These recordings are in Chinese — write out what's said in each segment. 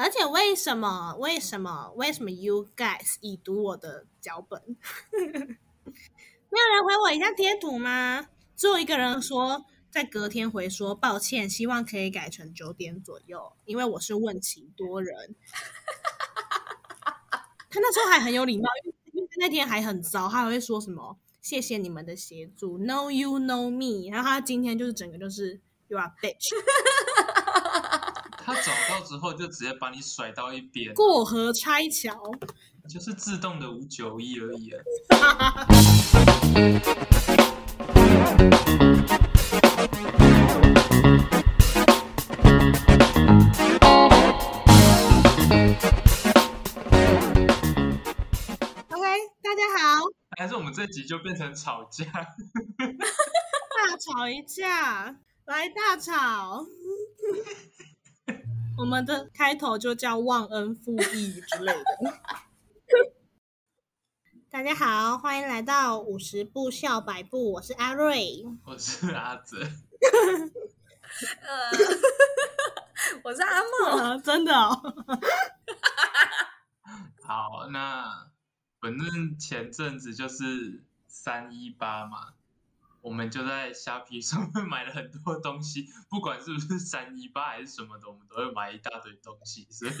而且为什么？为什么？为什么 you guys 已读我的脚本？没有人回我一下贴图吗？只有一个人说，在隔天回说抱歉，希望可以改成九点左右，因为我是问题多人。他那时候还很有礼貌，因为那天还很糟，他还会说什么谢谢你们的协助，know you know me。然后他今天就是整个就是 you are bitch。他找到之后就直接把你甩到一边，过河拆桥，就是自动的五九一而已啊。OK，大家好，还是我们这集就变成吵架？大吵一架，来大吵。我们的开头就叫忘恩负义之类的。大家好，欢迎来到五十步笑百步，我是阿瑞，我是阿泽，呃，我是阿梦，真的哦。好，那反正前阵子就是三一八嘛，我们就在虾皮 上面买了很多东西，不管是不是三一八还是什么的，我们都会买一大堆东西，所以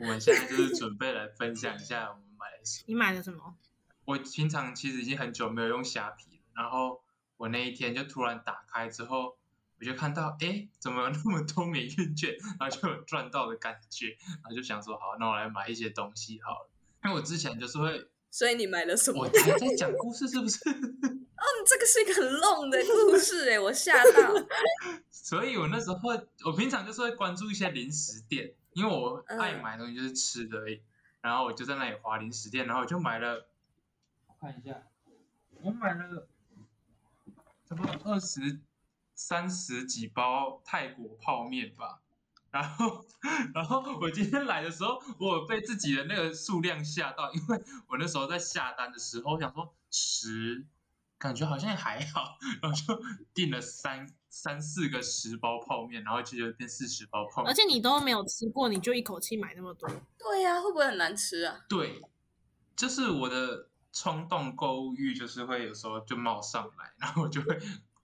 我们现在就是准备来分享一下我们买了什么。你买了什么？我平常其实已经很久没有用虾皮了，然后我那一天就突然打开之后，我就看到，哎，怎么有那么多免运券，然后就有赚到的感觉，然后就想说，好，那我来买一些东西好了。因为我之前就是会，所以你买了什么？我还在讲故事是不是？哦，这个是一个很 long 的故事哎，我吓到。所以我那时候，我平常就是会关注一些零食店，因为我爱买东西就是吃的而已。然后我就在那里划零食店，然后我就买了，我看一下，我买了差不多二十三十几包泰国泡面吧。然后，然后我今天来的时候，我被自己的那个数量吓到，因为我那时候在下单的时候，我想说十，感觉好像还好，然后就订了三三四个十包泡面，然后就变四十包泡面。而且你都没有吃过，你就一口气买那么多？对呀，会不会很难吃啊？对，就是我的冲动购物欲，就是会有时候就冒上来，然后我就会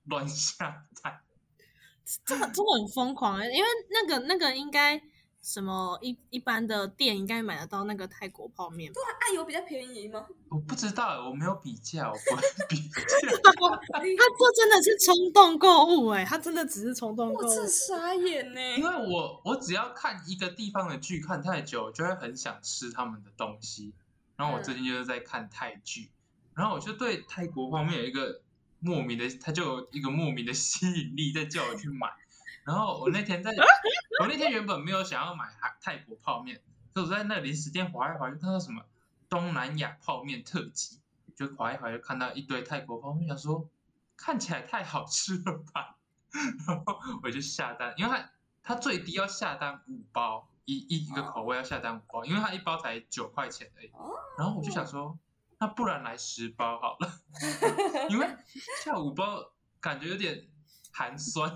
乱下单。真的真的很疯狂哎，因为那个那个应该什么一一般的店应该买得到那个泰国泡面吧？对啊，爱有比较便宜吗？我不知道，我没有比较，我不会比 价。他这真的是冲动购物哎，他真的只是冲动购物。我这傻眼呢，因为我我只要看一个地方的剧看太久，就会很想吃他们的东西。然后我最近就是在看泰剧，然后我就对泰国泡面有一个。莫名的，他就有一个莫名的吸引力在叫我去买。然后我那天在，我那天原本没有想要买泰泰国泡面，可我在那零食店划一划，就看到什么东南亚泡面特辑，就划一划就看到一堆泰国泡面，想说看起来太好吃了吧，然后我就下单，因为它它最低要下单五包，一一一个口味要下单五包，因为它一包才九块钱而已。然后我就想说。那不然来十包好了，因为下五包感觉有点寒酸，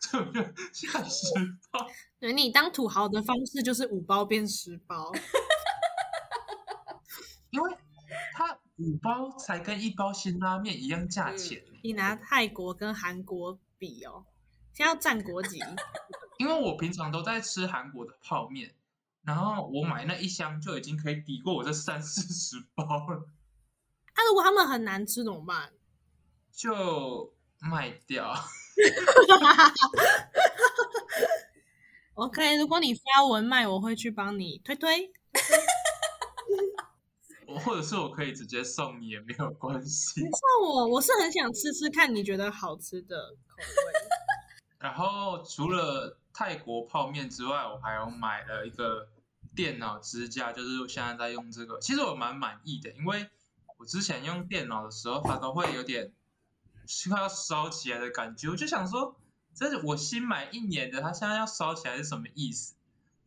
所以我就下十包。对你当土豪的方式就是五包变十包，因为它五包才跟一包辛拉面一样价钱。你拿泰国跟韩国比哦，现在要占国籍。因为我平常都在吃韩国的泡面，然后我买那一箱就已经可以抵过我这三四十包了。那如果他们很难吃怎么办？就卖掉。OK，如果你发文卖，我会去帮你推推。我 或者是我可以直接送你也没有关系。送我，我是很想吃吃看你觉得好吃的口味。然后除了泰国泡面之外，我还有买了一个电脑支架，就是现在在用这个，其实我蛮满意的，因为。我之前用电脑的时候，它都会有点快要烧起来的感觉。我就想说，这是我新买一年的，它现在要烧起来是什么意思？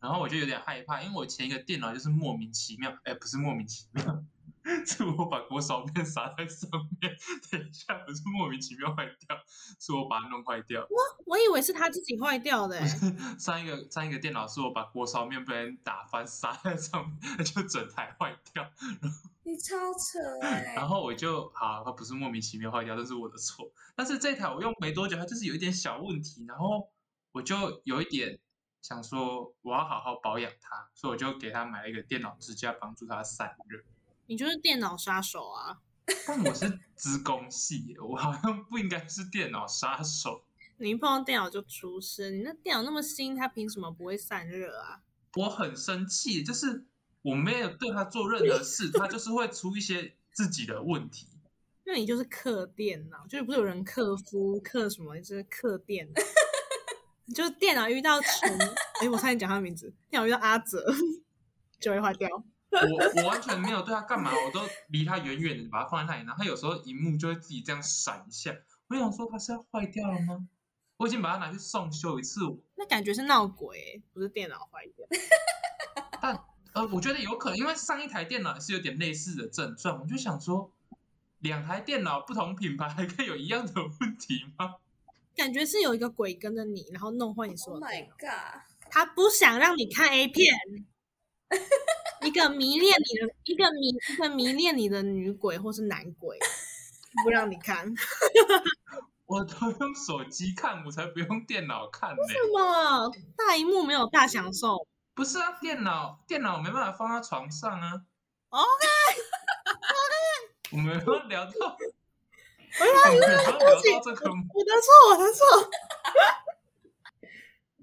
然后我就有点害怕，因为我前一个电脑就是莫名其妙，哎，不是莫名其妙，是我把锅烧面撒在上面，等一下不是莫名其妙坏掉，是我把它弄坏掉。我以为是他自己坏掉的、欸，上一个上一个电脑是我把锅烧面被人打翻撒在上面，就整台坏掉。你超扯哎、然后我就好，它不是莫名其妙坏掉，这是我的错。但是这台我用没多久，它就是有一点小问题，然后我就有一点想说我要好好保养它，所以我就给他买了一个电脑支架，帮助它散热。你就是电脑杀手啊！但我是资工系，我好像不应该是电脑杀手。你一碰到电脑就出事，你那电脑那么新，它凭什么不会散热啊？我很生气，就是我没有对它做任何事，它就是会出一些自己的问题。那你就是克电脑，就是不是有人克夫克什么，就是克电脑，就是电脑遇到陈，哎，我差点讲他的名字，电脑遇到阿泽就会坏掉。我我完全没有对他干嘛，我都离他远远的，把他放在那里。然后他有时候荧幕就会自己这样闪一下，我想说他是要坏掉了吗？我已经把它拿去送修一次，那感觉是闹鬼、欸，不是电脑坏掉。但呃，我觉得有可能，因为上一台电脑也是有点类似的症状，我就想说，两台电脑不同品牌还可以有一样的问题吗？感觉是有一个鬼跟着你，然后弄坏你所 Oh 有 my。god！他不想让你看 A 片，一个迷恋你的，一个迷一个迷恋你的女鬼或是男鬼，不让你看。我都用手机看，我才不用电脑看呢、什么大荧幕没有大享受？不是啊，电脑电脑没办法放在床上啊。OK 我们要聊到，我要聊到这个，我的错，我的错。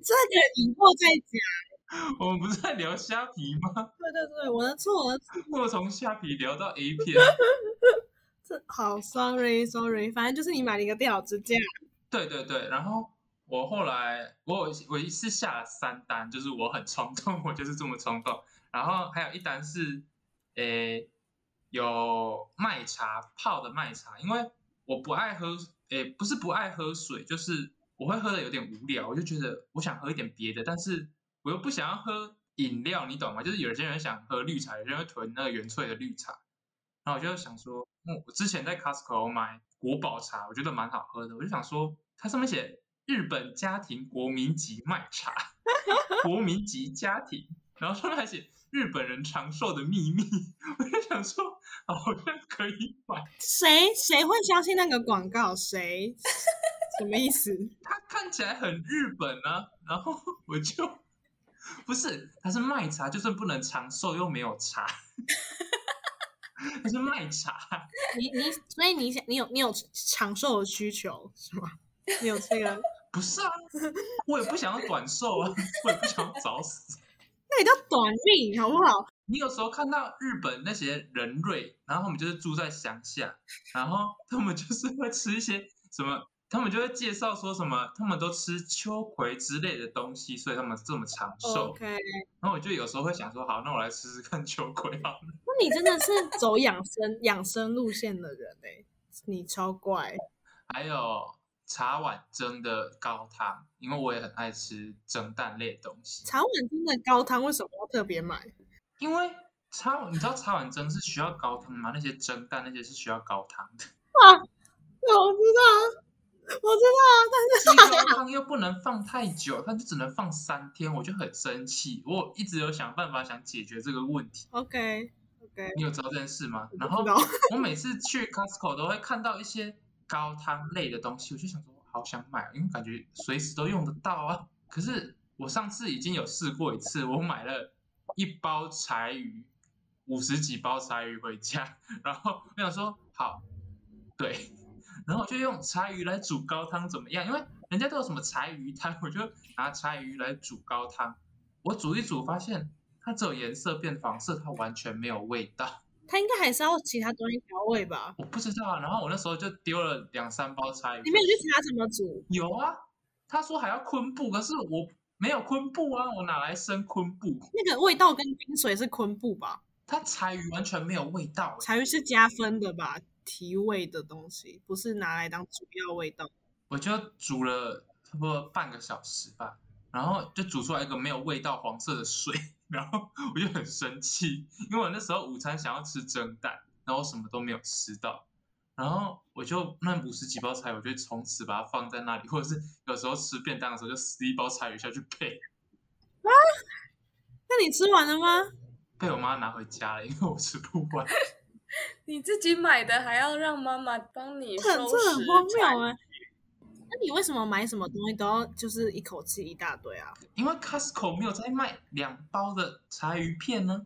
这个以后再讲。我们不是在聊虾皮吗？对对对，我的错，我的错。我从虾皮聊到 A 片。这好，sorry sorry，反正就是你买了一个电脑支架。对对对，然后我后来我有我一次下了三单，就是我很冲动，我就是这么冲动。然后还有一单是，诶，有麦茶泡的麦茶，因为我不爱喝，诶，不是不爱喝水，就是我会喝的有点无聊，我就觉得我想喝一点别的，但是我又不想要喝饮料，你懂吗？就是有些人想喝绿茶，有些人会囤那个原萃的绿茶，然后我就想说，嗯，我之前在 Costco 买国宝茶，我觉得蛮好喝的，我就想说，它上面写日本家庭国民级麦茶，国民级家庭，然后上面还写日本人长寿的秘密，我就想说，好像可以买。谁谁会相信那个广告？谁？什么意思？它看起来很日本啊，然后我就 不是，它是麦茶，就算不能长寿又没有茶，它是麦茶。你你，所以你想你有你有长寿的需求是吗？你有这个？不是啊，我也不想要短寿啊，我也不想要早死。那也叫短命好不好？你有时候看到日本那些人瑞，然后他们就是住在乡下，然后他们就是会吃一些什么，他们就会介绍说什么，他们都吃秋葵之类的东西，所以他们这么长寿。OK，然后我就有时候会想说，好，那我来试试看秋葵好了。那你真的是走养生 养生路线的人哎、你超怪。还有茶碗蒸的高汤，因为我也很爱吃蒸蛋类的东西。茶碗蒸的高汤为什么要特别买？因为茶碗，你知道茶碗蒸是需要高汤吗？那些蒸蛋那些是需要高汤的。啊，对，我知道，我知道，但是这个汤又不能放太久，它就只能放三天，我就很生气。我一直有想办法想解决这个问题。OK OK，你有知道这件事吗？然后。我每次去 Costco 都会看到一些高汤类的东西，我就想说好想买，因为感觉随时都用得到啊。可是我上次已经有试过一次，我买了一包柴鱼，五十几包柴鱼回家，然后我想说好，对，然后我就用柴鱼来煮高汤怎么样？因为人家都有什么柴鱼汤，我就拿柴鱼来煮高汤。我煮一煮发现它只有颜色变黄色，它完全没有味道。它应该还是要其他东西调味吧？我不知道啊，然后我那时候就丢了两三包柴鱼。你没有去查怎么煮？有啊，他说还要昆布，可是我没有昆布啊，我哪来生昆布？那个味道跟冰水是昆布吧？它柴鱼完全没有味道欸，柴鱼是加分的吧？提味的东西，不是拿来当主要味道。我就煮了差不多半个小时吧，然后就煮出来一个没有味道黄色的水，然后我就很生气，因为我那时候午餐想要吃蒸蛋，然后什么都没有吃到，然后我就那五十几包柴鱼，我就从此把它放在那里，或者是有时候吃便当的时候就撕一包柴鱼下去配，那你吃完了吗？被我妈拿回家了，因为我吃不完。你自己买的还要让妈妈帮你这很收这很荒谬柴哎、那你为什么买什么东西都要就是一口气一大堆啊？因为 Costco 没有在卖两包的柴鱼片呢。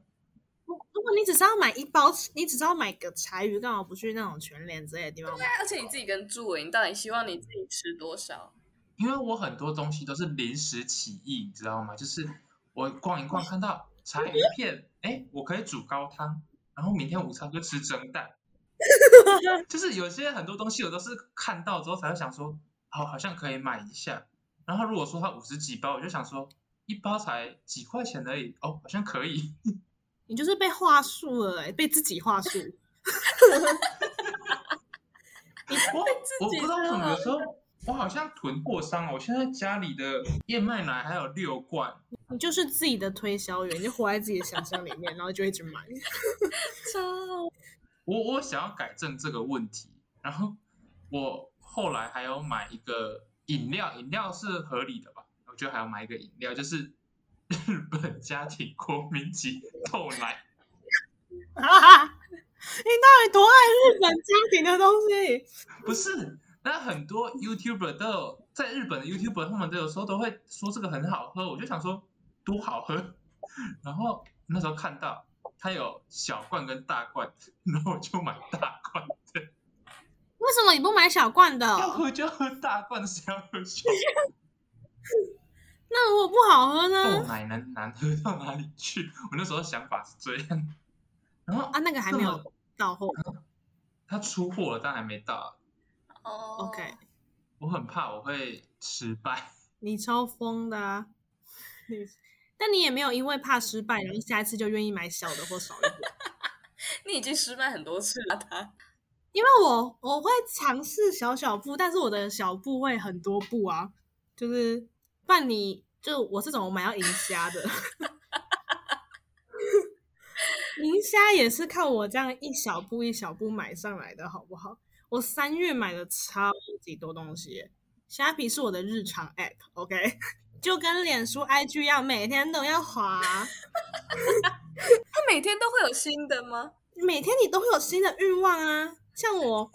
如如果你只是要买一包，你只是要买个柴鱼，干嘛不去那种全联之类的地方买？而且你自己跟住诶，你到底希望你自己吃多少？因为我很多东西都是临时起意，你知道吗？就是我逛一逛看到柴鱼片，哎，我可以煮高汤，然后明天午餐就吃蒸蛋。就是有些很多东西我都是看到之后才会想说，好，好像可以买一下。然后如果说它五十几包，我就想说一包才几块钱而已，哦，好像可以。你就是被话术了、欸，被自己话术。我我不知道为什么时候我好像囤货商哦，我现在家里的燕麦奶还有六罐，你就是自己的推销员，你就活在自己的想象里面，然后就一直买。超我我想要改正这个问题，然后我后来还有买一个饮料，饮料是合理的吧？我觉得还要买一个饮料，就是日本家庭国民级豆奶。哈哈，你到底多爱日本家庭的东西？不是，那很多 YouTuber 都有在日本的 YouTuber，他们都有时候都会说这个很好喝，我就想说多好喝，然后那时候看到它有小罐跟大罐，然后我就买大罐的，为什么你不买小罐的？要喝就喝大罐，谁要喝小罐？那如果不好喝豆呢？奶能难喝到哪里去？我那时候想法是这样，然后啊，那个还没有到货。它出货了，但还没到，哦 OK，我很怕我会失败。你超疯的啊！你，但你也没有因为怕失败，然后下一次就愿意买小的或少一点。你已经失败很多次了，他因为我我会尝试小小步，但是我的小步会很多步啊，就是但你就我这种我买要银虾的，银虾也是靠我这样一小步一小步买上来的，好不好？我三月买了超级多东西耶，虾皮是我的日常 app，OK，就跟脸书、IG 一样，每天都要滑，它每天都会有新的吗？每天你都会有新的欲望啊。像我，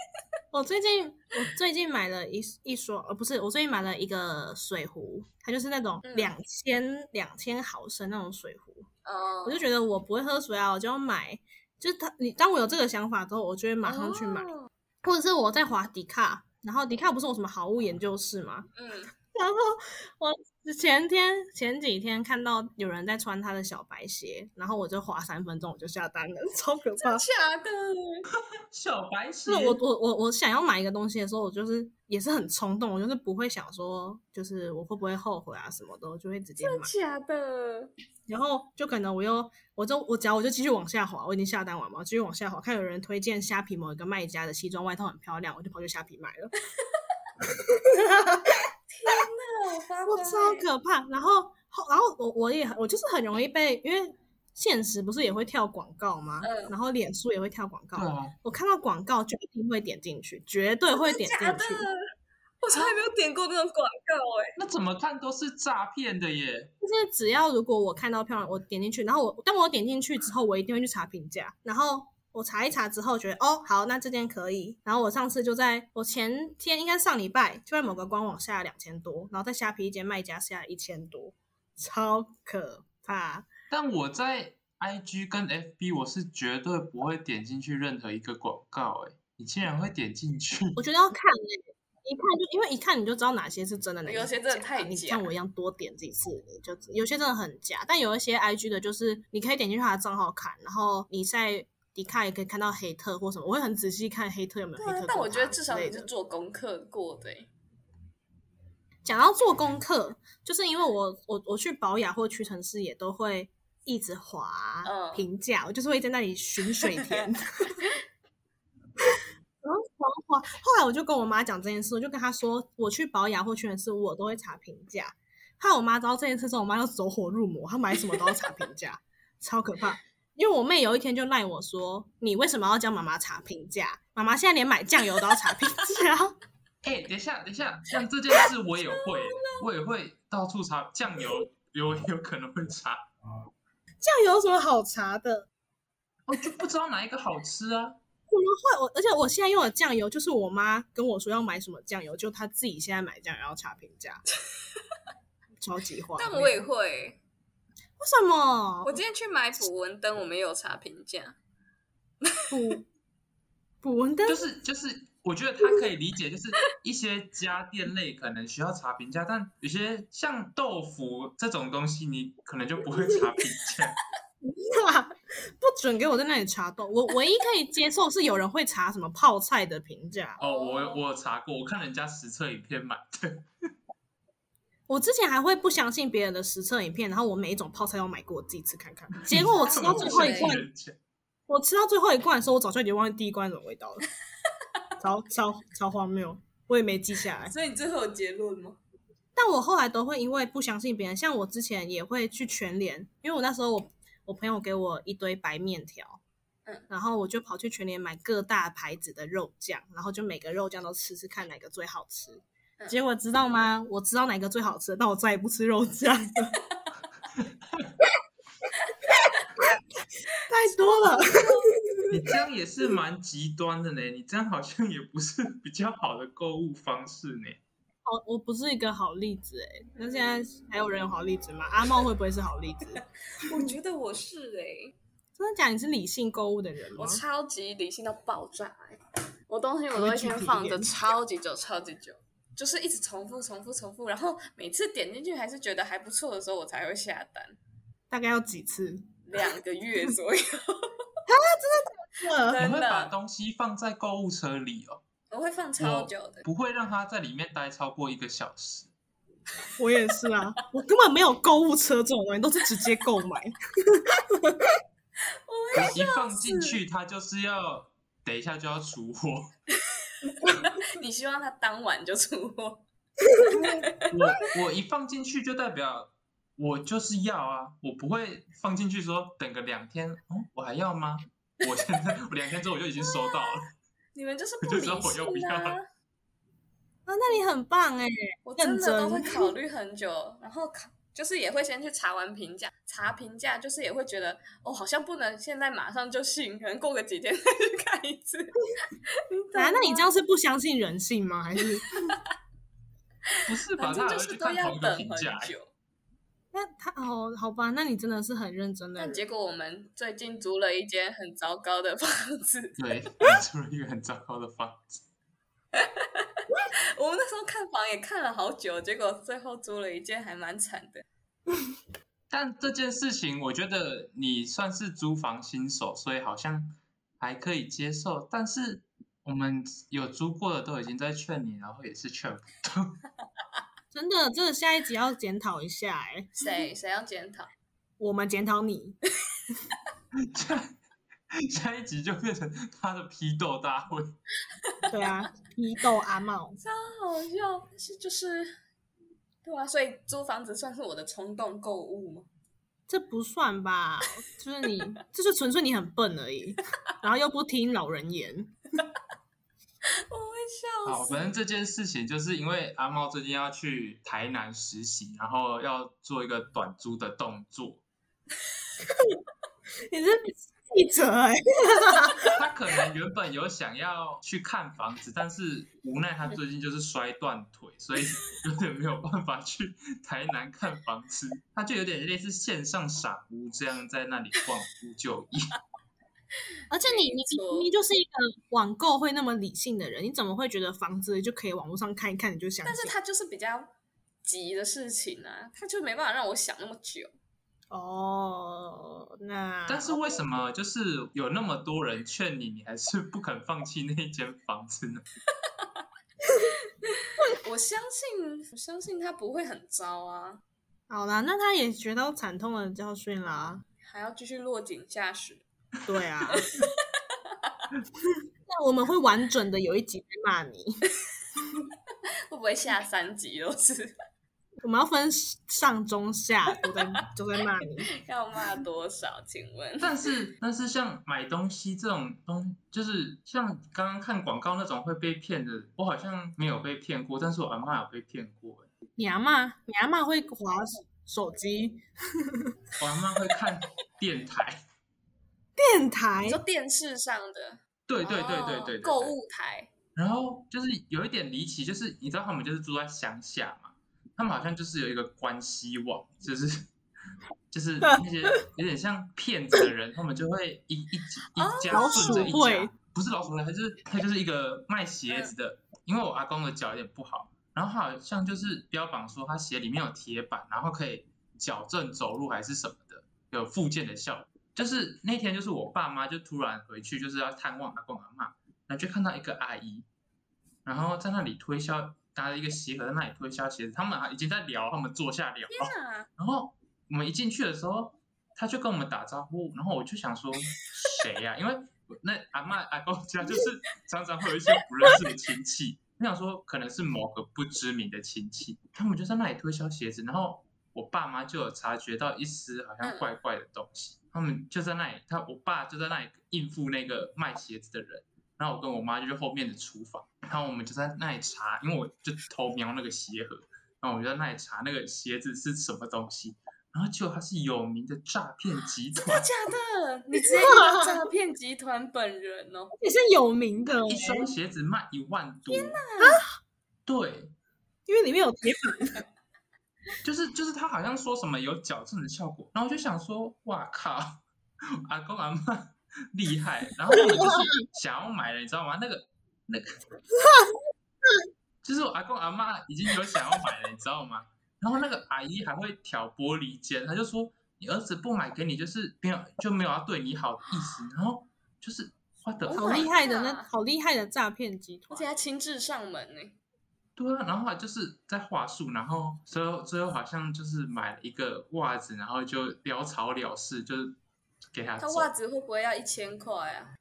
我最近我最近买了一一双，呃，不是，我最近买了一个水壶，它就是那种嗯两千两千毫升那种水壶。哦我就觉得我不会喝水啊，我就要买。就是他，你当我有这个想法之后，我就会马上去买，哦或者是我在滑迪卡，然后迪卡不是有什么好物研究室吗？嗯，然后我前天前几天看到有人在穿他的小白鞋，然后我就滑三分钟我就下单了，超可怕。假的，小白鞋是，我我我我想要买一个东西的时候，我就是也是很冲动，我就是不会想说，就是我会不会后悔啊什么的，我就会直接买。假的，然后就可能我又我就我只要我就继续往下滑，我已经下单完嘛，我继续往下滑，看有人推荐虾皮某一个卖家的西装外套很漂亮，我就跑去虾皮买了。天哪我超可怕。然后后然后我我也我就是很容易被，因为现实不是也会跳广告吗？嗯然后脸书也会跳广告，我看到广告就一定会点进去，绝对会点进去。，我从来没有点过那种广告哎、那怎么看都是诈骗的耶。就是只要如果我看到漂亮，我点进去，然后我当我点进去之后，我一定会去查评价，然后我查一查之后觉得哦好，那这件可以。然后我上次就在我前天应该上礼拜就在某个官网下了两千多，然后在虾皮一间卖家下了一千多，超可怕。但我在 IG 跟 FB 我是绝对不会点进去任何一个广告，哎，你竟然会点进去？我觉得要看、欸，一看就因为一看你就知道哪些是真的，哪有些真的太你假像我一样多点几次，你就有些真的很假，但有一些 IG 的，就是你可以点进去他的账号看，然后你在迪卡也可以看到黑特或什么，我会很仔细看黑特有没有黑特但我觉得至少你是做功课过的、欸。讲到做功课，就是因为我我我去保雅或屈臣氏也都会一直滑嗯评价，我就是会在那里寻水田。然后来我就跟我妈讲这件事，我就跟她说，我去保养或屈臣氏，我都会查评价。后来我妈知道这件事之后，我妈就走火入魔，她买什么都要查评价，超可怕。因为我妹有一天就赖我说：“你为什么要教妈妈查评价？妈妈现在连买酱油都要查评价。哎、等一下，等一下，像这件事我也会，我也会到处查酱油，有有可能会查，酱油有什么好查的？我就不知道哪一个好吃啊。怎么会？我而且我现在用的酱油就是我妈跟我说要买什么酱油，就她自己现在买酱油要查评价，超级坏。但我也会。为什么我今天去买捕蚊灯，我们也有查评价。补补蚊灯？就是就是，我觉得他可以理解，就是一些家电类可能需要查评价，但有些像豆腐这种东西，你可能就不会查评价。不准给我在那里查豆。我唯一可以接受是有人会查什么泡菜的评价。哦，我我有查过，我看人家实测影片买的。我之前还会不相信别人的实测影片，然后我每一种泡菜都买过，我自己吃看看。结果我吃到最后一罐，我吃到最后一罐的时候，我早就已经忘记第一罐是什么味道了，超超超荒谬，我也没记下来。所以你最后有结论吗？但我后来都会因为不相信别人，像我之前也会去全联，因为我那时候我我朋友给我一堆白面条，嗯，然后我就跑去全联买各大牌子的肉酱，然后就每个肉酱都吃吃看哪个最好吃。嗯结果知道吗？我知道哪个最好吃，但我再也不吃肉酱了，太多了。你这样也是蛮极端的呢，你这样好像也不是比较好的购物方式呢。哦，我不是一个好例子哎，那现在还有人有好例子吗？阿茂会不会是好例子？我觉得我是哎、真的假？你是理性购物的人吗我？超级理性到爆炸、欸，我东西我都会先放着超级久、超级久，就是一直重复、重复、重复，然后每次点进去还是觉得还不错的时候，我才会下单。大概要几次？两个月左右，啊真你会把的，东西放在购物车里哦，我会放超久的。不会让它在里面待超过一个小时。我也是啊，我根本没有购物车这种东西，都是直接购买。我一放进去，它就是要等一下就要出货。你希望它当晚就出货？我我一放进去就代表我就是要啊，我不会放进去说等个两天，哦，我还要吗？我现在我两天之后我就已经收到了。你们 就是不理性啊！啊，那你很棒哎！我真的都会考虑很久，然后考就是也会先去查完评价，查评价就是也会觉得哦，好像不能现在马上就信，可能过个几天再去看一次。啊，那你这样是不相信人性吗？还是不是吧？反正就是都要等很。久。那他哦，好吧，那你真的是很认真的。但结果我们最近租了一间很糟糕的房子，对，租了一个很糟糕的房子。我们那时候看房也看了好久，结果最后租了一间还蛮惨的。但这件事情，我觉得你算是租房新手，所以好像还可以接受。但是我们有租过的都已经在劝你，然后也是劝不动。真的，这个下一集要检讨一下哎，谁谁要检讨？我们检讨你。下下一集就变成他的批斗大会。对啊，批斗阿茂。超好笑，但是就是，对啊，所以租房子算是我的冲动购物吗？这不算吧？就是你，就是纯粹你很笨而已，然后又不听老人言。好，反正这件事情就是因为阿猫最近要去台南实习，然后要做一个短租的动作。你是记者哎、他可能原本有想要去看房子，但是无奈他最近就是摔断腿，所以有点没有办法去台南看房子。他就有点类似线上傻屋这样，在那里逛屋就医。而且你你没错明明就是一个网购会那么理性的人，你怎么会觉得房子就可以网络上看一看你就想？但是他就是比较急的事情啊，他就没办法让我想那么久。哦，那但是为什么就是有那么多人劝你，你还是不肯放弃那间房子呢？我相信，我相信他不会很糟啊，好啦，那他也学到惨痛的教训啦。还要继续落井下石。对啊，那我们会完整的有一集来骂你。会不会下三集都是？我们要分上中下，都在都在骂你。要骂多少？请问？但是但是像买东西这种东，就是像刚刚看广告那种会被骗的，我好像没有被骗过，但是我阿妈有被骗过。你阿妈，你阿妈会滑手机，我阿妈会看电台，电台你说电视上的？对对对对对购物台。然后就是有一点离奇，就是你知道他们就是住在乡下嘛，他们好像就是有一个关系网，就是 就是 那些有点像骗子的人，他们就会一一一家顺着一家，不是老鼠会，他就是他就是一个卖鞋子的，因为我阿公的脚有点不好，然后他好像就是标榜说他鞋里面有铁板，然后可以矫正走路还是什么的，有复健的效果。就是那天就是我爸妈就突然回去，就是要探望阿公阿妈，然后就看到一个阿姨，然后在那里推销，拿着一个鞋盒在那里推销鞋子，他们还已经在聊，他们坐下聊！然后我们一进去的时候，他就跟我们打招呼，然后我就想说谁呀、因为那阿妈阿公家就是常常会有一些不认识的亲戚，我想说可能是某个不知名的亲戚，他们就在那里推销鞋子，然后我爸妈就有察觉到一丝好像怪怪的东西，他们就在那里，他我爸就在那里应付那个卖鞋子的人。然后我跟我妈就去后面的厨房，然后我们就在那里查，因为我就偷瞄那个鞋盒，然后我就在那里查那个鞋子是什么东西，然后结果它是有名的诈骗集团，假的？你直接 遇到诈骗集团本人哦？也是有名的，一双鞋子卖一万多，对，因为里面有铁板。就是就是他好像说什么有矫正的效果，然后我就想说，哇靠，阿公阿妈厉害，然后我们就是想要买了，你知道吗？那个那个，就是我阿公阿妈已经有想要买了，你知道吗？然后那个阿姨还会挑拨离间，她就说你儿子不买给你，就是没有就没有要对你好的意思，然后就是花的 Oh 好厉害的那好厉害的诈骗集团而且，还亲自上门呢。对啊，然后他就是在话术，然后最后最后好像就是买了一个袜子，然后就潦草了事，就是给他走。他袜子会不会要一千块啊？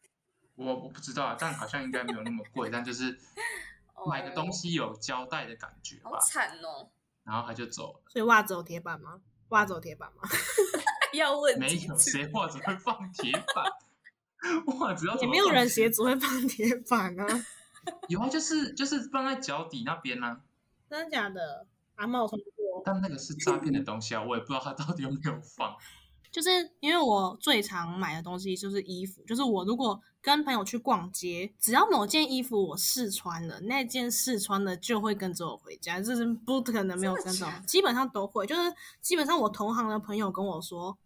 我我不知道啊，但好像应该没有那么贵，但就是 买个东西有交代的感觉好吧。惨哦！然后他就走了，所以袜子有铁板吗？袜子有铁板吗？要问没有谁袜子会放铁板，袜子要怎也没有人鞋子会放铁板啊，有啊，就是就是放在脚底那边呢、啊，真的假的？阿茂穿过，但那个是诈骗的东西啊，我也不知道他到底有没有放。就是因为我最常买的东西就是衣服，就是我如果跟朋友去逛街，只要某件衣服我试穿了，那件试穿的就会跟着我回家，这是不可能没有跟着我真的，基本上都会。就是基本上我同行的朋友跟我说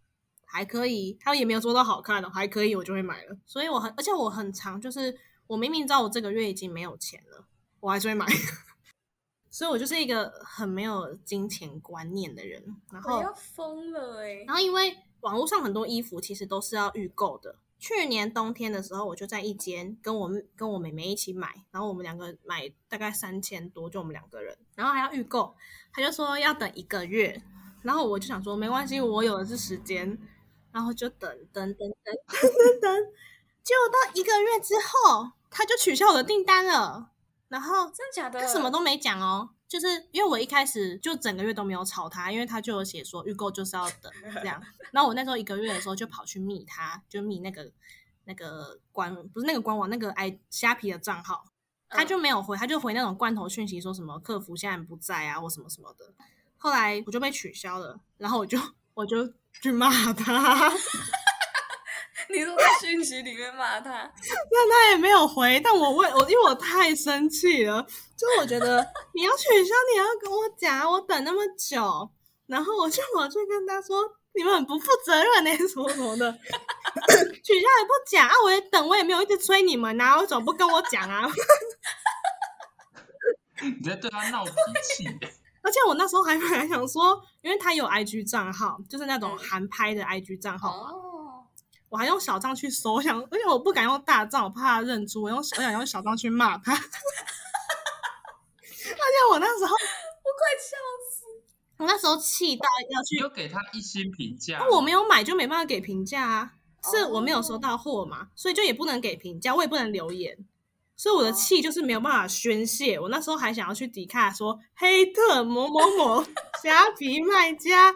还可以，他也没有说到好看的，还可以，我就会买了。所以我很，而且我很常就是我明明知道我这个月已经没有钱了，我还是会买。所以我就是一个很没有金钱观念的人，然后我要疯了哎！然后因为网络上很多衣服其实都是要预购的。去年冬天的时候，我就在一间跟我跟我妹妹一起买，然后我们两个买大概三千多，就我们两个人，然后还要预购，他就说要等一个月，然后我就想说没关系，我有的是时间，然后就等等等等等等等，结果到一个月之后，他就取消我的订单了，然后真的假的？他什么都没讲哦，就是因为我一开始就整个月都没有吵他，因为他就有写说预购就是要等这样。然后我那时候一个月的时候就跑去密他，就密那个那个官不是那个官网那个 i 虾皮的账号，他就没有回，他就回那种罐头讯息说什么客服现在不在啊或什么什么的。后来我就被取消了，然后我就 我就去骂他，你说在讯息里面骂他，那他也没有回，但我问我因为我太生气了，就我觉得 你要取消，你要跟我讲，我等那么久，然后我就我去跟他说，你们很不负责任呢、什么什么的，取消也不讲啊，我也等，我也没有一直催你们啊，为什么不跟我讲啊？你在对他闹脾气，而且我那时候还本来想说，因为他有 IG 账号，就是那种嗯。韩拍的 IG 账号嘛，哦，我还用小账去搜，我想，而且我不敢用大账，我怕他认出，我用我想用小账去骂他。而且我那时候，我快笑死！我那时候气到要去，你有给他一星评价？那我没有买就没办法给评价啊，是哦我没有收到货嘛，所以就也不能给评价，我也不能留言，所以我的气就是没有办法宣泄。我那时候还想要去迪卡说黑特某某某虾皮卖家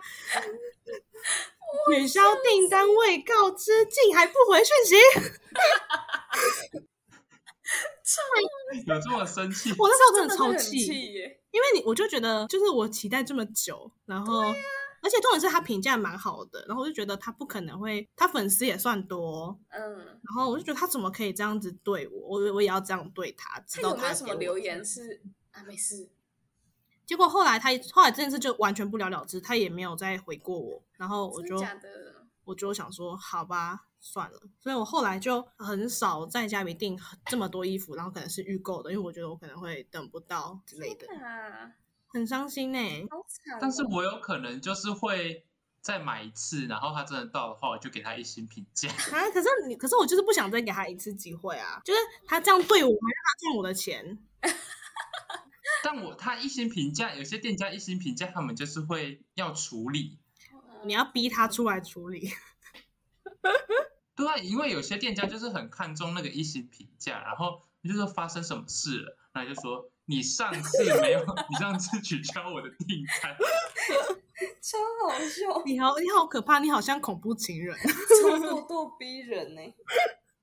取消订单未告知，竟还不回讯息。有这么生气？我那时候真的超气，因为你我就觉得，就是我期待这么久，然后、而且重点是他评价蛮好的，然后我就觉得他不可能会，他粉丝也算多，嗯，然后我就觉得他怎么可以这样子对我，我我也要这样对他，他直到有没有什么留言是啊？没事，结果后来他后来这件事就完全不了了之，他也没有再回过我，然后我就假的？我就想说，好吧，算了。所以我后来就很少在家里订这么多衣服，然后可能是预购的，因为我觉得我可能会等不到之类的，啊，很伤心呢、欸好惨哦！但是我有可能就是会再买一次，然后他真的到的话，我就给他一星评价。啊，可是你，可是我就是不想再给他一次机会啊！就是他这样对我，我还让他赚我的钱，但我他一星评价，有些店家一星评价，他们就是会要处理。你要逼他出来处理。对啊，因为有些店家就是很看重那个一星评价，然后你就说发生什么事了，然后就说你上次没有，你上次取消我的订单，超好笑，你好，你好可怕，你好像恐怖情人。超咄咄逼人呢。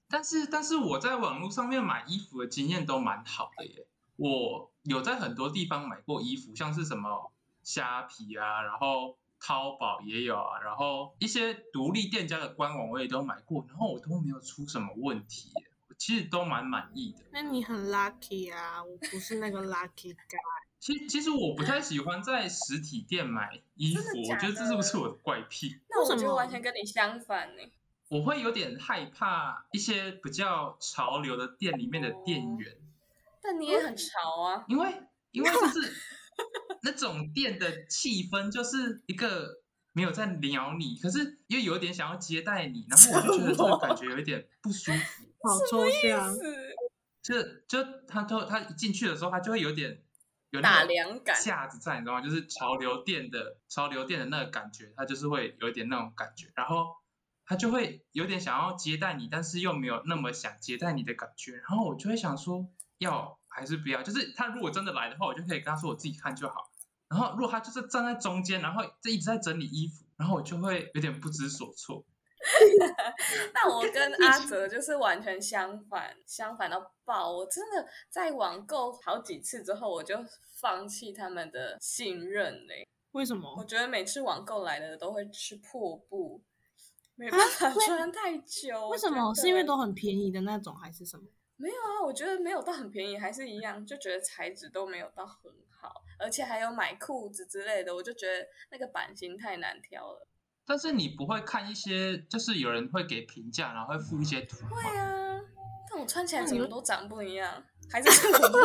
但是但是我在网络上面买衣服的经验都蛮好的耶，我有在很多地方买过衣服，像是什么虾皮啊，然后淘宝也有啊，然后一些独立店家的官网我也都买过，然后我都没有出什么问题，我其实都蛮满意的。那你很 lucky 啊，我不是那个 lucky guy。其其实我不太喜欢在实体店买衣服，我觉得这是不是我的怪癖？那我为什么就完全跟你相反呢。我会有点害怕一些比较潮流的店里面的店员，但你也很潮啊，因为 因为就是那种店的气氛就是一个没有在鸟你，可是又有点想要接待你，然后我就觉得这个感觉有一点不舒服。好抽象。是就就他都他一进去的时候，他就会有点有打那种量感。架子在，你知道吗？就是潮流店的潮流店的那个感觉，他就是会有一点那种感觉，然后他就会有点想要接待你，但是又没有那么想接待你的感觉，然后我就会想说要还是不要，就是他如果真的来的话，我就可以跟他说我自己看就好。然后如果他就是站在中间，然后这一直在整理衣服，然后我就会有点不知所措。那我跟 阿哲就是完全相反，相反到爆。我真的在网购好几次之后，我就放弃他们的信任嘞。我为什么？我觉得每次网购来的都会吃破布，没办法穿太久。为什么？是因为都很便宜的那种，还是什么？没有啊？我觉得没有到很便宜，还是一样，就觉得材质都没有到很好，而且还有买裤子之类的，我就觉得那个版型太难挑了。但是你不会看一些，就是有人会给评价，然后会附一些图吗？会啊，但我穿起来怎么都长不一样，还是是我不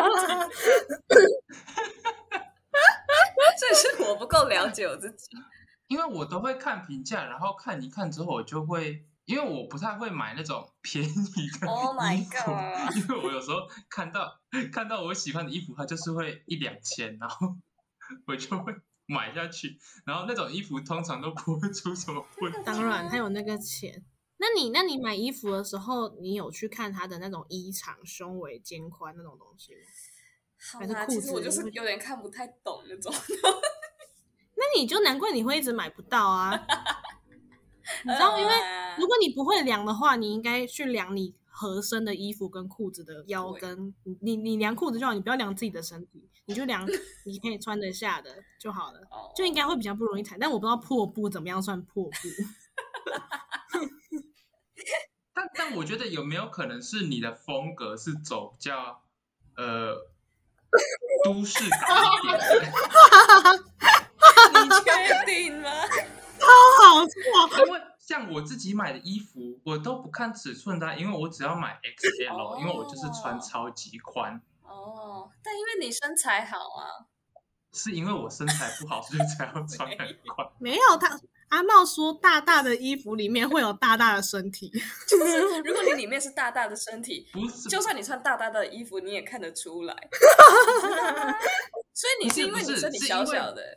这 是我不够了解我自己。因为我都会看评价，然后看一看之后，我就会，因为我不太会买那种 便宜的 Oh my 衣服 god 因为我有时候看到看到我喜欢的衣服，它就是会一两千，然后我就会买下去，然后那种衣服通常都不会出什么问题。当然，他有那个钱。那你，那你买衣服的时候，你有去看他的那种衣长、胸围、肩宽那种东西吗？好啦，还是裤子其实我就是有点看不太懂那种。那你就难怪你会一直买不到啊！你知道，因为为如果你不会量的话，你应该去量你合身的衣服跟裤子的腰跟你你你量裤子就好，你不要量自己的身体，你就量 你可以穿得下的就好了，哦就应该会比较不容易踩。但我不知道破布怎么样算破布，但但我觉得有没有可能是你的风格是走比较呃都市感一点像我自己买的衣服，我都不看尺寸的啊，因为我只要买 XL，、哦因为我就是穿超级宽，哦，但因为你身材好啊，是因为我身材不好，所以才要穿很宽。没有他，阿茂说大大的衣服里面会有大大的身体，就是如果你里面是大大的身体，不是，就算你穿大大的衣服，你也看得出来。所以你是因为你身体小小的，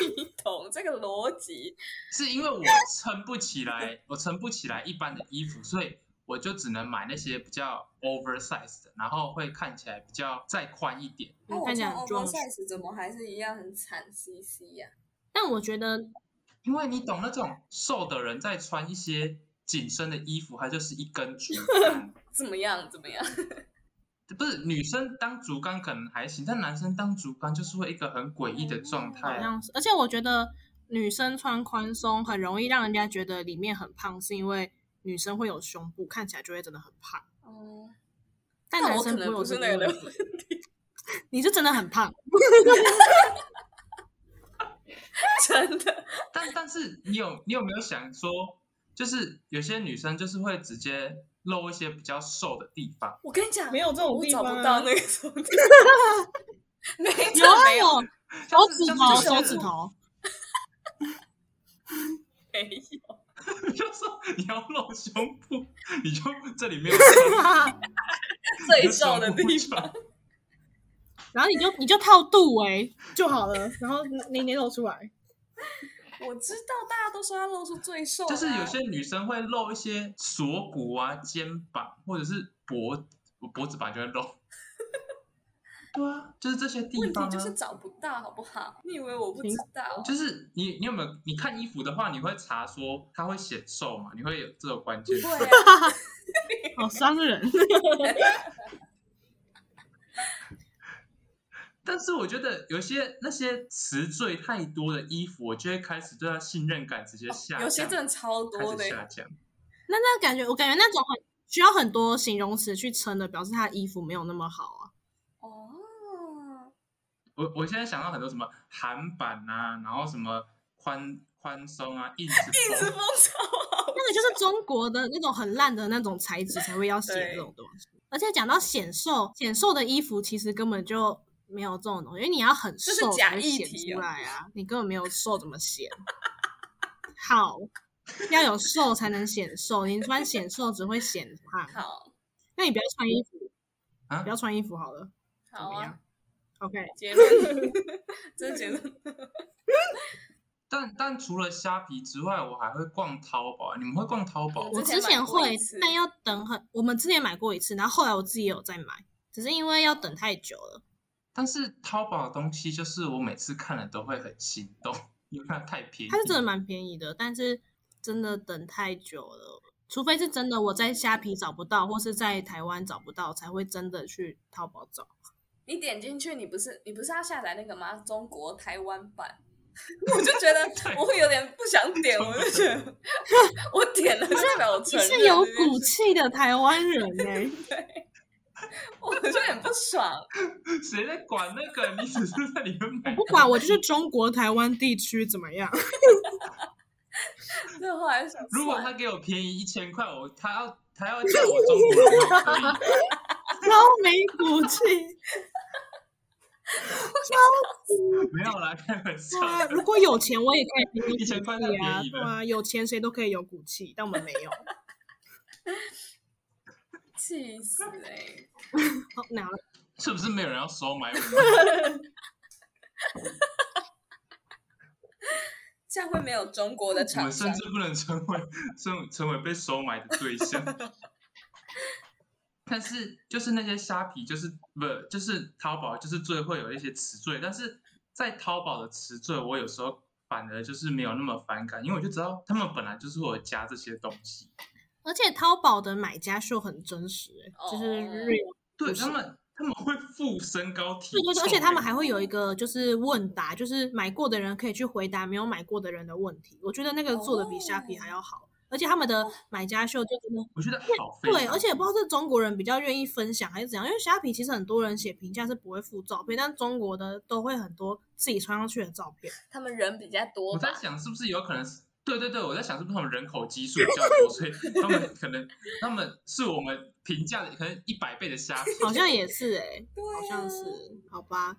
你 懂这个逻辑？是因为我撑不起来，我撑不起来一般的衣服，所以我就只能买那些比较 oversize 的，然后会看起来比较再宽一点。那我穿 oversize 怎么还是一样很惨兮兮呀、但我觉得因为你懂那种瘦的人在穿一些紧身的衣服，它就是一根竹竿。怎么样？怎么样？不是女生当竹竿可能还行，但男生当竹竿就是会一个很诡异的状态啊。好像是，而且我觉得女生穿宽松很容易让人家觉得里面很胖，是因为女生会有胸部，看起来就会真的很胖。哦、但男生会有这不是那个的问题，你是真的很胖。真的。但但是你有你有没有想说，就是有些女生就是会直接露一些比较瘦的地方，我跟你讲，没有这种我地方啊找不到那个手机，没没啊有，手指头，手指头。没有。就说你要露胸部，你就这里没有。最瘦的地方，然后你就你就套肚围就好了，然后你你露出来。我知道大家都说要露出最瘦、啊，就是有些女生会露一些锁骨啊、肩膀或者是脖脖子吧就会露。对啊，就是这些地方、啊。题就是找不到，好不好？你以为我不知道？就是你，你有没有你看衣服的话，你会查说它会显瘦嘛？你会有这种关键字。对啊，好伤人。但是我觉得有些那些词缀太多的衣服，我就会开始对他信任感直接下降，有些真的超多的，下降。那那感觉，我感觉那种很需要很多形容词去撑的，表示他的衣服没有那么好啊。哦，我我现在想到很多什么韩版啊，然后什么宽宽松啊，硬子风一直风超好，那个就是中国的那种很烂的那种材质才会要写这种东西。而且讲到显瘦，显瘦的衣服其实根本就没有这种东西，因为你要很瘦才显出来啊，你根本没有瘦怎么显？好，要有瘦才能显瘦，你穿显瘦只会显胖。好，那你不要穿衣服，啊不要穿衣服好了，怎好样，？OK，结论，这是结论。但但除了虾皮之外，我还会逛淘宝。你们会逛淘宝吗？我之之前会但要等很，我们之前买过一次，然后后来我自己也有在买，只是因为要等太久了。但是淘宝的东西，就是我每次看了都会很心动，因为它太便宜。它是真的蛮便宜的，但是真的等太久了，除非是真的我在虾皮找不到，或是在台湾找不到，才会真的去淘宝找。你点进去，你不是你不是要下载那个吗？中国台湾版，我就觉得我会有点不想 点，我就觉得我点了就代表我你承认是有骨气的台湾人哎、对，我就有点不爽。谁在管那个？你只是在里面买。不管我就是中国台湾地区怎么样，最后还是想如果他给我便宜一千块，我他要他要叫我中国。超没骨气。没有啦，开玩笑。如果有钱我也可以很有一千块太骨气啊，便宜了对啊，有钱谁都可以有骨气，但我们没有。气死哎、好，哪了？是不是没有人要收买我们？这样会没有中国的我厂商们甚。至不能成为成成为被收买的对象。但是就是那些虾皮，就是不就是淘宝，就是最会有一些词缀，但是在淘宝的词缀，我有时候反而就是没有那么反感，因为我就知道他们本来就是会加这些东西，而且淘宝的买家秀很真实、欸，就是哦 real。不是对他们他们会附身高体对对对，重而且他们欸还会有一个就是问答，就是买过的人可以去回答没有买过的人的问题。我觉得那个做的比虾皮还要好，而且他们的买家秀就真的我觉得好对，而且不知道是中国人比较愿意分享还是怎样，因为虾皮其实很多人写评价是不会附照片，但中国的都会很多自己穿上去的照片。他们人比较多我在？想是不是有可能是，对对对，我在想是不是他们人口基数比较多，所以他们可能他们是我们评价的可能一百倍的虾皮，好像也是哎、对啊好像是，好吧。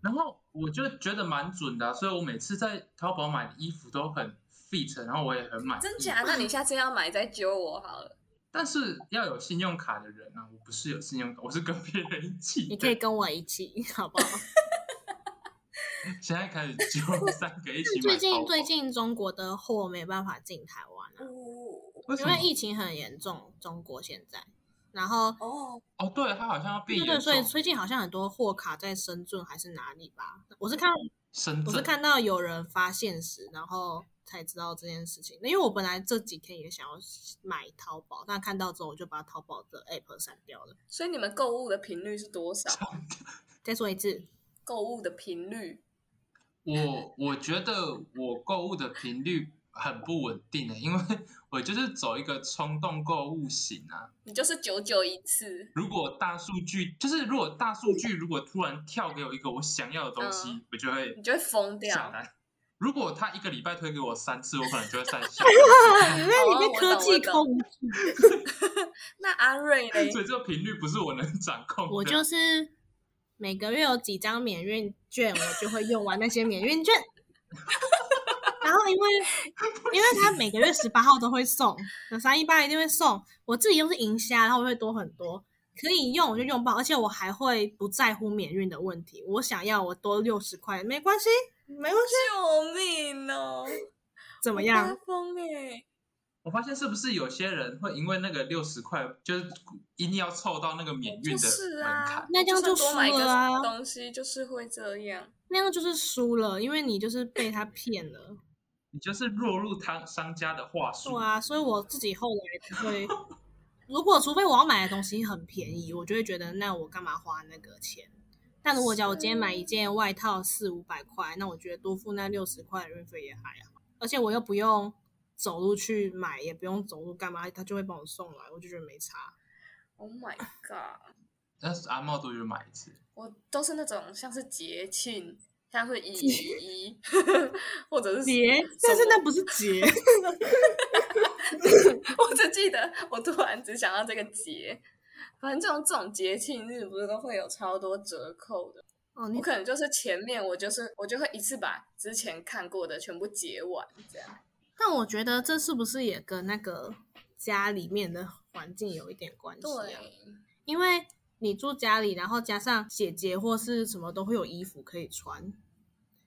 然后我就觉得蛮准的啊、所以我每次在淘宝买的衣服都很 fit，然后我也很满意。真假？那你下次要买再揪我好了。但是要有信用卡的人啊，我不是有信用卡，我是跟别人一起。你可以跟我一起，好不好？现在开始就三个一起买最近最近中国的货没办法进台湾啊，为因为？疫情很严重，中国现在，然后哦，哦，对，它好像要变对对，所以。最近好像很多货卡在深圳还是哪里吧？我是看深圳我是看到有人发现时，然后才知道这件事情。因为我本来这几天也想要买淘宝，但看到之后我就把淘宝的 app 删掉了。所以你们购物的频率是多少？再说一次，购物的频率我我觉得我购物的频率很不稳定的，因为 我就是走一个冲动购物型啊。你就是久久一次，如果大数据就是如果大数据如果突然跳给我一个我想要的东西，嗯我就会你就会疯掉。下单。如果他一个礼拜推给我三次，我可能就会再下因为你被科技控制。那阿瑞呢。所以这个频率不是我能掌控的。我就是每个月有几张免运券，我就会用完那些免运券。然后因为因为他每个月十八号都会送，有三一八一定会送，我自己又是银虾，然后会多很多，可以用我就用爆，而且我还会不在乎免运的问题，我想要我多六十块没关系，没关系，救命哦！怎么发样？疯哎！我发现是不是有些人会因为那个六十块，就是一定要凑到那个免运就的门槛？，那这样就算多买一输了啊个东西，就是会这样。那样就是输了，因为你就是被他骗了。你就是落入他商家的话术。对啊，所以我自己后来就会，如果除非我要买的东西很便宜，我就会觉得那我干嘛花那个钱？但如果讲我今天买一件外套四五百块，那我觉得多付那六十块的运费也还好，而且我又不用走路去买，也不用走路干嘛，他就会帮我送来，我就觉得没差。Oh my god！但是阿茂都有买一次？我都是那种像是节庆，像是 乙一，或者是节，但是那不是节，我只记得，我突然只想到这个节。反正这种这种节庆日不是都会有超多折扣的，哦，你我可能就是前面我就是我就会一次把之前看过的全部结完，这样。但我觉得这是不是也跟那个家里面的环境有一点关系啊？对，因为你住家里，然后加上姐姐或是什么都会有衣服可以穿，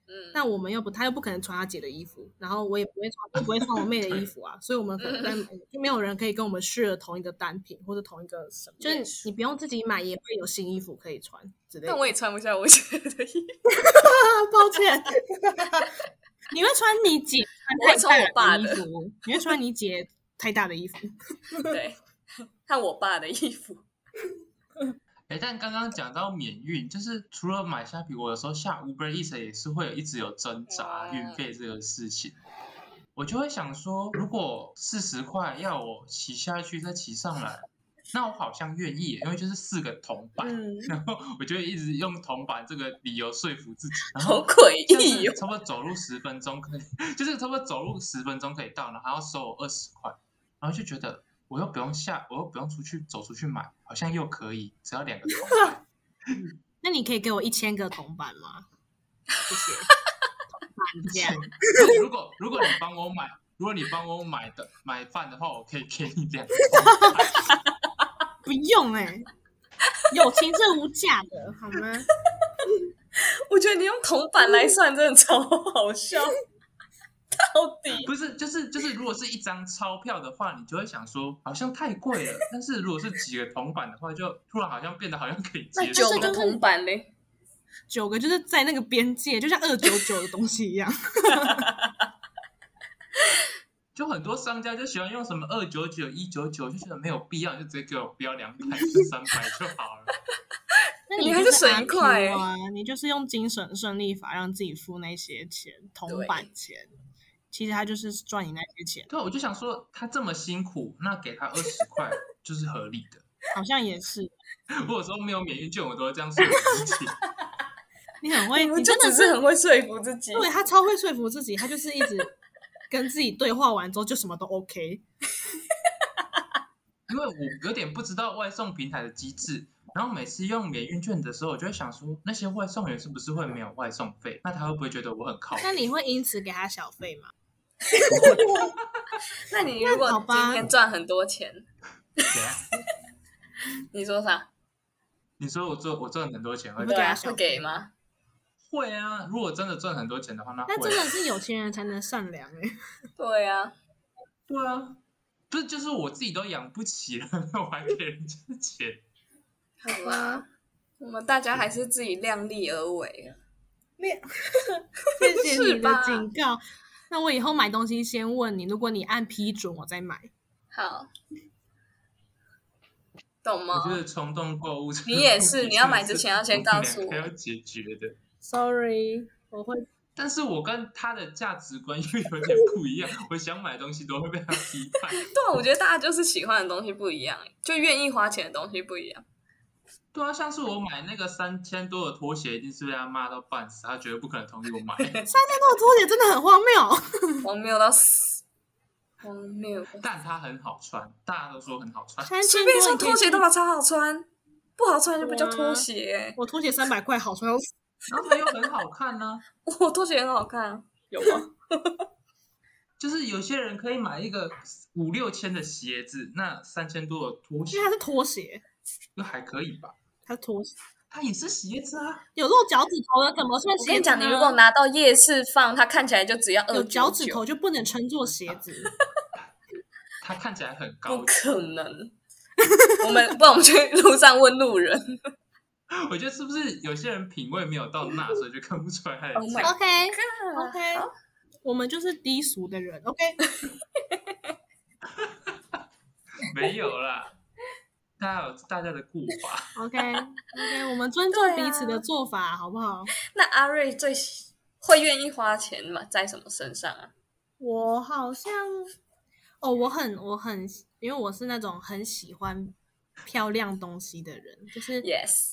嗯，但我们又不，她又不可能穿她姐的衣服，然后我也不会穿，我不会穿我妹的衣服啊，所以我们可能在就没有人可以跟我们 share 同一个单品或者同一个什么，就是你不用自己买，也会有新衣服可以穿之类的。但我也穿不下我姐的衣服，抱歉，你会穿你姐穿太穿我爸的大的衣服，你会穿你姐太大的衣服。对，看我爸的衣服。哎，但刚刚讲到免运，就是除了买虾皮，我有时候下 Uber Eats 也是会有一直有挣扎嗯运费这个事情。我就会想说，如果四十块要我骑下去再骑上来，那我好像愿意，因为就是四个铜板，嗯，然后我就一直用铜板这个理由说服自己，然后好诡就异哦！是差不多走路十分钟可以，就是差不多走路十分钟可以到，然后还要收我二十块，然后就觉得我又不用下，我又不用出去走出去买，好像又可以，只要两个铜板。那你可以给我一千个铜板吗？谢谢。铜板这样，如果如果你帮我买，如果你帮我买的买饭的话，我可以给你两个铜板。不用哎、友情是无价的，好吗？我觉得你用铜板来算真的超好笑。到底不是，就是就是，如果是一张钞票的话，你就会想说好像太贵了。但是如果是几个铜板的话，就突然好像变得好像可以接受九。个铜板嘞？九个就是在那个边界，就像二九九的东西一样。就很多商家就喜欢用什么二九九、一九九，就觉得没有必要，就直接给我标两百、是 三百就好了。那你还就是省一啊，你就是用精神胜利法让自己付那些钱，铜板钱。其实他就是赚你那些钱，对，我就想说他这么辛苦，那给他二十块 就是合理的。好像也是。我有时候没有免运券，我都会这样说服自己。你很会，你真的只是很会说服自己。对他超会说服自己，他就是一直跟自己对话完之后就什么都 OK。因为我有点不知道外送平台的机制，然后每次用免运券的时候，我就会想说，那些外送员是不是会没有外送费？那他会不会觉得我很靠谱？那你会因此给他小费吗？那你如果今天赚很多钱，你说啥？你说我赚我赚很多钱会会对啊，会给他小费给吗？会啊，如果真的赚很多钱的话，那会、那真的 是有钱人才能善良哎、对啊，对啊，不是就是我自己都养不起了，我还给人家钱。好吧，我们大家还是自己量力而为。谢谢你的警告。那我以后买东西先问你，如果你按批准，我再买。好，懂吗我？觉得冲动购物，你也是你要买之前要先告诉我要解决的。Sorry，我会但是我跟他的价值观又有点不一样，我想买东西都会被他批判。对啊，我觉得大家就是喜欢的东西不一样，就愿意花钱的东西不一样。对啊，像是我买那个三千多的拖鞋，一定是被他骂到半死，他绝对不可能同意我买。三千多的拖鞋真的很荒谬。荒谬到死，荒谬。但它很好穿，大家都说很好穿。三千随便一双拖鞋都把超好穿，不好穿就不叫拖鞋、我拖鞋三百块，好穿。然后它又很好看呢、我拖鞋很好看，有吗？就是有些人可以买一个五六千的鞋子，那三千多的拖鞋因为它是拖鞋，那还可以吧？它拖鞋，它也是鞋子啊。有露脚趾头的怎么算鞋？我跟你讲，你如果拿到夜市放，它看起来就只要二有脚趾头就不能称作鞋子。它看起来很高不，可能。我们不然我们去路上问路人。我觉得是不是有些人品味没有到那，所以就看不出来 Oh OK OK，我们就是低俗的人。OK，没有啦。大家有大家的固法，OK OK，我们尊重彼此的做法，好不好？那阿瑞最喜会愿意花钱嘛，在什么身上啊？我好像哦，我很我很，因为我是那种很喜欢漂亮东西的人，就是 Yes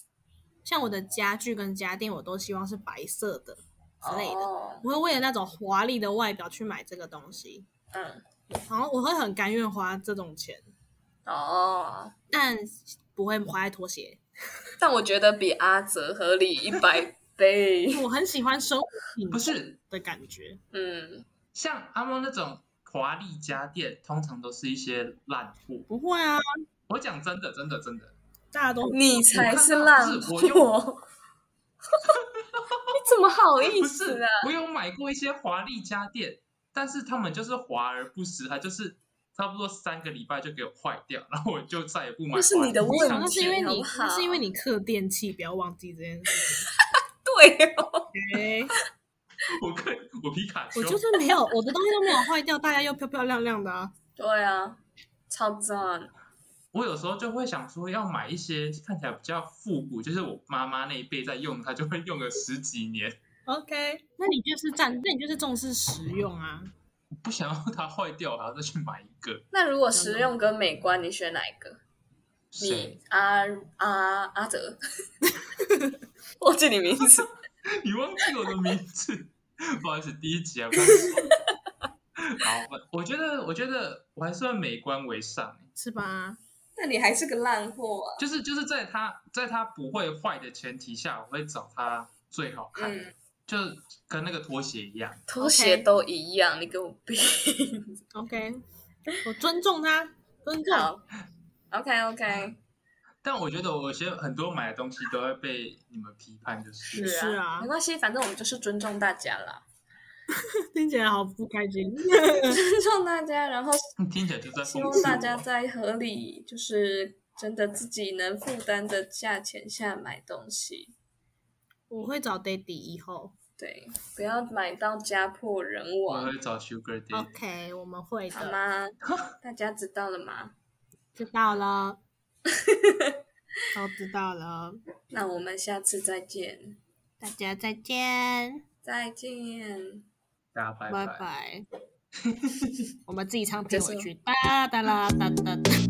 像我的家具跟家电，我都希望是白色的之类的。哦我会为了那种华丽的外表去买这个东西，嗯，然后我会很甘愿花这种钱，哦，但不会花在拖鞋。但我觉得比阿泽合理一百倍。我很喜欢生活品不是的感觉。嗯，像阿猫那种华丽家电，通常都是一些烂货。不会啊，我讲真的，真的，真的，大家都你才是我用货。你怎么好意思啊？，我有买过一些华丽家电，但是他们就是华而不实，它就是差不多三个礼拜就给我坏掉，然后我就再也不买。那是你的问题那是因为你，那是因为你刻电器，不要忘记这件事 对哦 我可以我皮卡丘，我就是没有，我的东西都没有坏掉，大家又漂漂亮亮的啊。对啊，超赞。我有时候就会想说，要买一些看起来比较复古，就是我妈妈那一辈在用，她就会用个十几年。OK，那你就是占，那你就是重视实用啊。我不想要它坏掉，我还要再去买一个。那如果实用跟美观，你选哪一个？你？阿阿阿泽，忘记你名字。你忘记我的名字？不好意思，第一集啊。好，我我觉得，我觉得我还是会美观为上，是吧？那你还是个烂货啊！就是就是在它在它不会坏的前提下，我会找它最好看的，嗯，就跟那个拖鞋一样。拖鞋都一样，你给我闭。OK，我尊重他，尊重。，OK OK，但我觉得我有些很多买的东西都会被你们批判，就是是啊没关系，反正我们就是尊重大家啦，听起来好不开心。尊重大家，然后 听起来就在希望大家。在合理，就是真的自己能负担的价钱下买东西。我会找 Daddy 以后。对，不要买到家破人亡我亡，会找 Sugar Daddy。OK，我们会的，好吗？大家知道了吗？知道了，都知道了。那我们下次再见，大家再见，再见。大家拜拜拜。拜。我们自己唱片尾曲，哒哒啦哒哒哒。